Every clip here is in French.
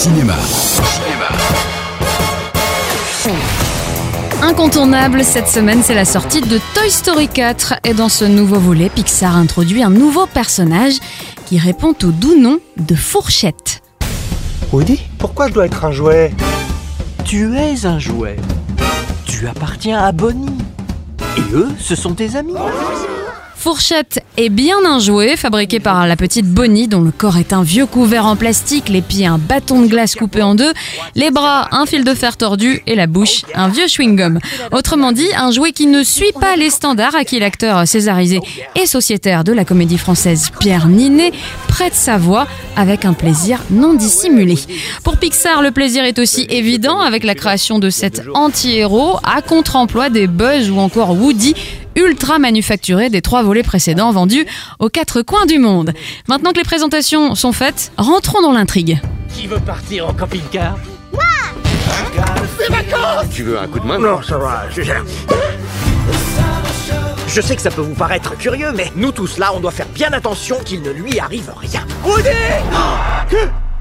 Cinéma. Incontournable cette semaine, c'est la sortie de Toy Story 4. Et dans ce nouveau volet, Pixar introduit un nouveau personnage qui répond au doux nom de Fourchette. Woody, pourquoi je dois être un jouet? Tu es un jouet. Tu appartiens à Bonnie. Et eux, ce sont tes amis. Fourchette est bien un jouet fabriqué par la petite Bonnie dont le corps est un vieux couvert en plastique, les pieds un bâton de glace coupé en deux, les bras un fil de fer tordu et la bouche un vieux chewing-gum. Autrement dit, un jouet qui ne suit pas les standards à qui l'acteur césarisé et sociétaire de la comédie française Pierre Ninet prête sa voix avec un plaisir non dissimulé. Pour Pixar, le plaisir est aussi évident avec la création de cet anti-héros à contre-emploi des Buzz ou encore Woody ultra manufacturé des trois volets précédents vendus aux quatre coins du monde. Maintenant que les présentations sont faites, rentrons dans l'intrigue. Qui veut partir en camping-car? Tu veux un coup de main? Non, ça va, je gère. Je sais que ça peut vous paraître curieux, mais nous tous là, on doit faire bien attention qu'il ne lui arrive rien.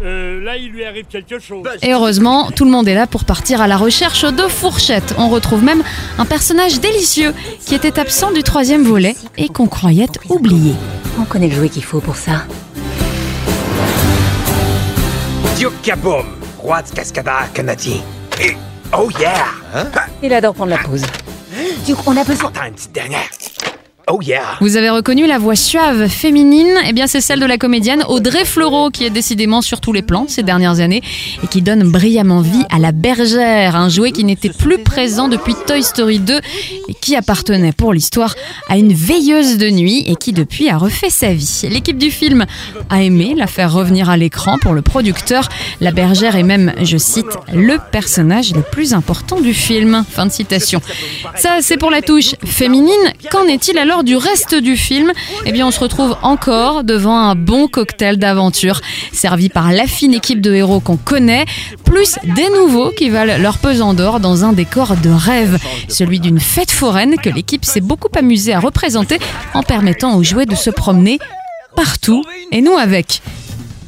Euh, là, il lui arrive quelque chose. Et heureusement, tout le monde est là pour partir à la recherche de Fourchette. On retrouve même un personnage délicieux qui était absent du troisième volet et qu'on croyait oublié. On connaît le jouet qu'il faut pour ça. Duke Kaboom, roi de Cascada Canadi. Et oh yeah Il adore prendre la pause. Du coup, on a besoin. T'as une petite dernière. Oh Vous avez reconnu la voix suave féminine? Eh bien, c'est celle de la comédienne Audrey Fleurot qui est décidément sur tous les plans ces dernières années et qui donne brillamment vie à la bergère, un jouet qui n'était plus présent depuis Toy Story 2 et qui appartenait pour l'histoire à une veilleuse de nuit et qui depuis a refait sa vie. L'équipe du film a aimé la faire revenir à l'écran pour le producteur. La bergère est même, je cite, le personnage le plus important du film. Fin de citation. Ça, c'est pour la touche féminine. Qu'en est-il alors du reste du film, eh bien, on se retrouve encore devant un bon cocktail d'aventure, servi par la fine équipe de héros qu'on connaît, plus des nouveaux qui valent leur pesant d'or dans un décor de rêve, celui d'une fête foraine que l'équipe s'est beaucoup amusée à représenter en permettant aux jouets de se promener partout et nous avec.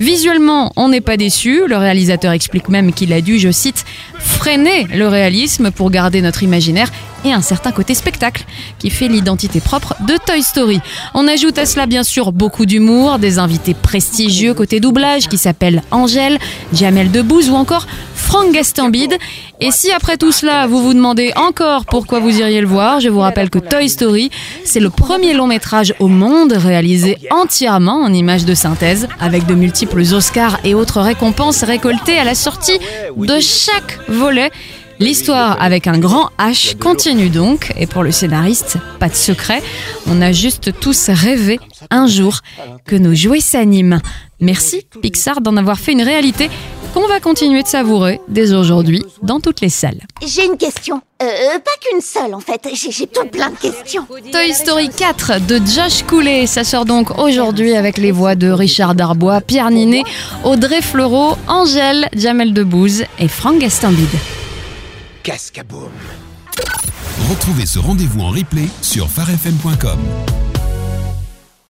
Visuellement, on n'est pas déçu. Le réalisateur explique même qu'il a dû, je cite, freiner le réalisme pour garder notre imaginaire et un certain côté spectacle qui fait l'identité propre de Toy Story. On ajoute à cela bien sûr beaucoup d'humour, des invités prestigieux côté doublage qui s'appellent Angèle, Jamel Debbouze ou encore Franck Gastambide. Et si après tout cela, vous vous demandez encore pourquoi vous iriez le voir, je vous rappelle que Toy Story, c'est le premier long métrage au monde réalisé entièrement en images de synthèse, avec de multiples Oscars et autres récompenses récoltées à la sortie de chaque volet. L'histoire avec un grand H continue donc, et pour le scénariste, pas de secret, on a juste tous rêvé un jour que nos jouets s'animent. Merci Pixar d'en avoir fait une réalité qu'on va continuer de savourer dès aujourd'hui dans toutes les salles. J'ai une question. Euh, pas qu'une seule en fait. J'ai tout plein de questions. Toy Story 4 de Josh Coulet, ça sort donc aujourd'hui avec les voix de Richard Darbois, Pierre Ninet, Audrey Fleurot, Angèle, Jamel Debbouze et Franck Gastambide. Cascaboum Retrouvez ce rendez-vous en replay sur farfm.com.